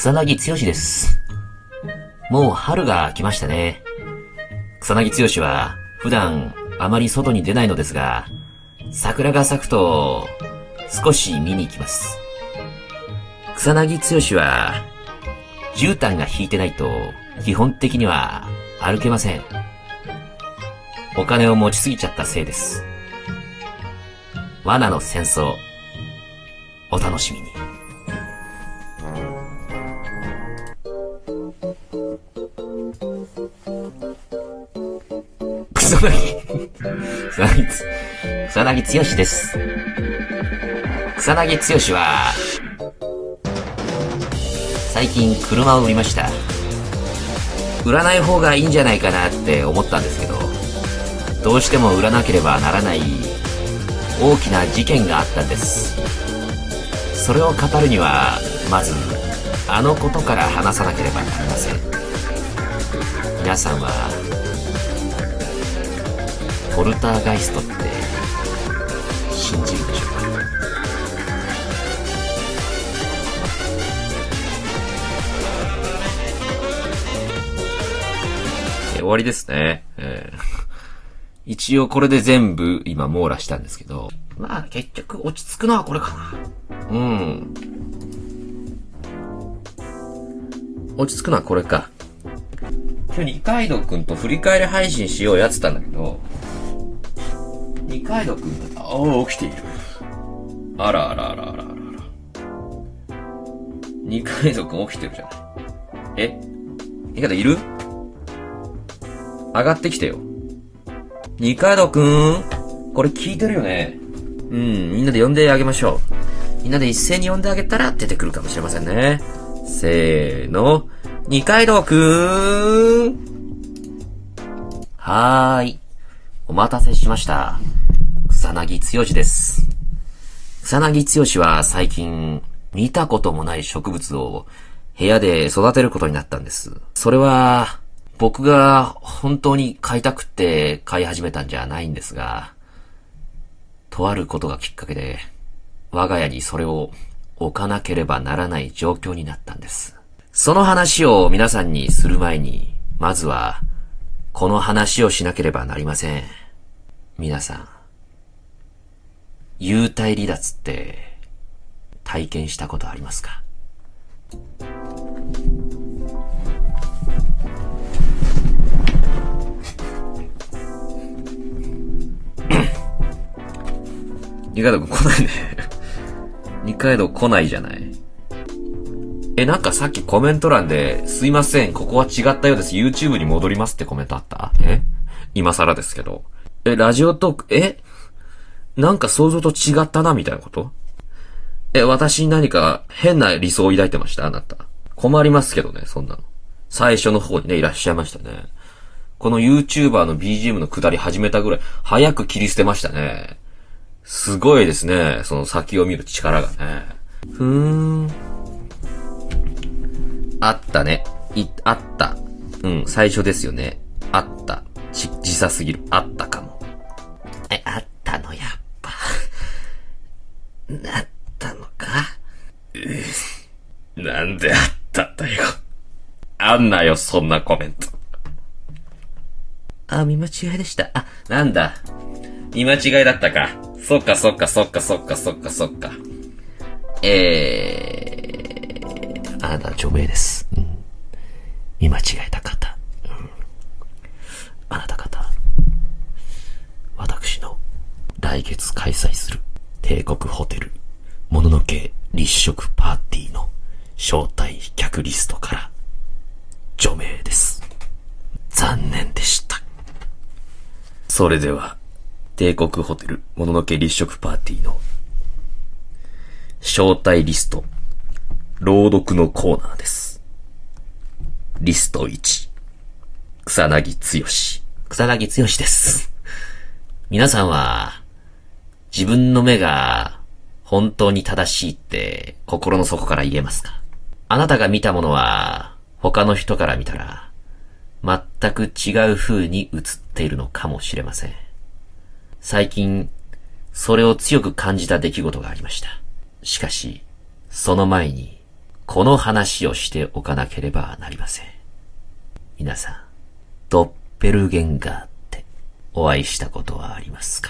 草薙剛です。もう春が来ましたね。草薙剛は普段あまり外に出ないのですが、桜が咲くと少し見に行きます。草薙剛は絨毯が引いてないと基本的には歩けません。お金を持ちすぎちゃったせいです。罠の戦争、お楽しみに。草薙、草薙、草薙剛です。草薙剛は、最近車を売りました。売らない方がいいんじゃないかなって思ったんですけど、どうしても売らなければならない大きな事件があったんです。それを語るには、まず、あのことから話さなければなりません。皆さんは、ポルターガイストって信じるでしょうか？終わりですね。えー、一応これで全部今網羅したんですけど、まあ結局落ち着くのはこれかな。うん。落ち着くのはこれか。今日二階堂くんと振り返り配信しようやってたんだけど、二階堂くん、ああ、起きている。あらあらあらあらあらあら。二階堂くん起きてるじゃない。え？二階堂いる？上がってきてよ。二階堂くんこれ聞いてるよねうん、みんなで呼んであげましょう。みんなで一斉に呼んであげたら出てくるかもしれませんね。せーの。二階堂くーんはーい。お待たせしました。草薙剛です。草薙剛は最近見たこともない植物を部屋で育てることになったんです。それは僕が本当に飼いたくって飼い始めたんじゃないんですが、とあることがきっかけで我が家にそれを置かなければならない状況になったんです。その話を皆さんにする前に、まずはこの話をしなければなりません。皆さん、幽体離脱って体験したことありますか？二階堂くん来ないね。二階堂来ないじゃない。え、なんかさっきコメント欄で、すいません、ここは違ったようです。YouTube に戻りますってコメントあった？え？今更ですけど。え、ラジオトーク、え？なんか想像と違ったな、みたいなこと？え、私に何か変な理想を抱いてました？あなた。困りますけどね、そんなの。最初の方にね、いらっしゃいましたね。この YouTuber の BGM の下り始めたぐらい、早く切り捨てましたね。すごいですね、その先を見る力がね。ふーん。あったね。い、あった。うん、最初ですよね。あった。ち、時差すぎる。あったかも。なったのか？なんであったんだよ。あんなよ、そんなコメント。あ、見間違いでした。あ、なんだ？見間違いだったか。そっかそっかそっかそっかそっかそっか。えー、あなた除名です。うん、見間違えた方。うん、あなた方、私の来月開催する帝国ホテル、もののけ立食パーティーの招待客リストから除名です。残念でした。それでは、帝国ホテルもののけ立食パーティーの招待リスト、朗読のコーナーです。リスト1、草薙剛。草薙剛です。皆さんは、自分の目が本当に正しいって心の底から言えますか？あなたが見たものは他の人から見たら全く違う風に映っているのかもしれません。最近、それを強く感じた出来事がありました。しかし、その前に、この話をしておかなければなりません。皆さん、ドッペルゲンガーってお会いしたことはありますか？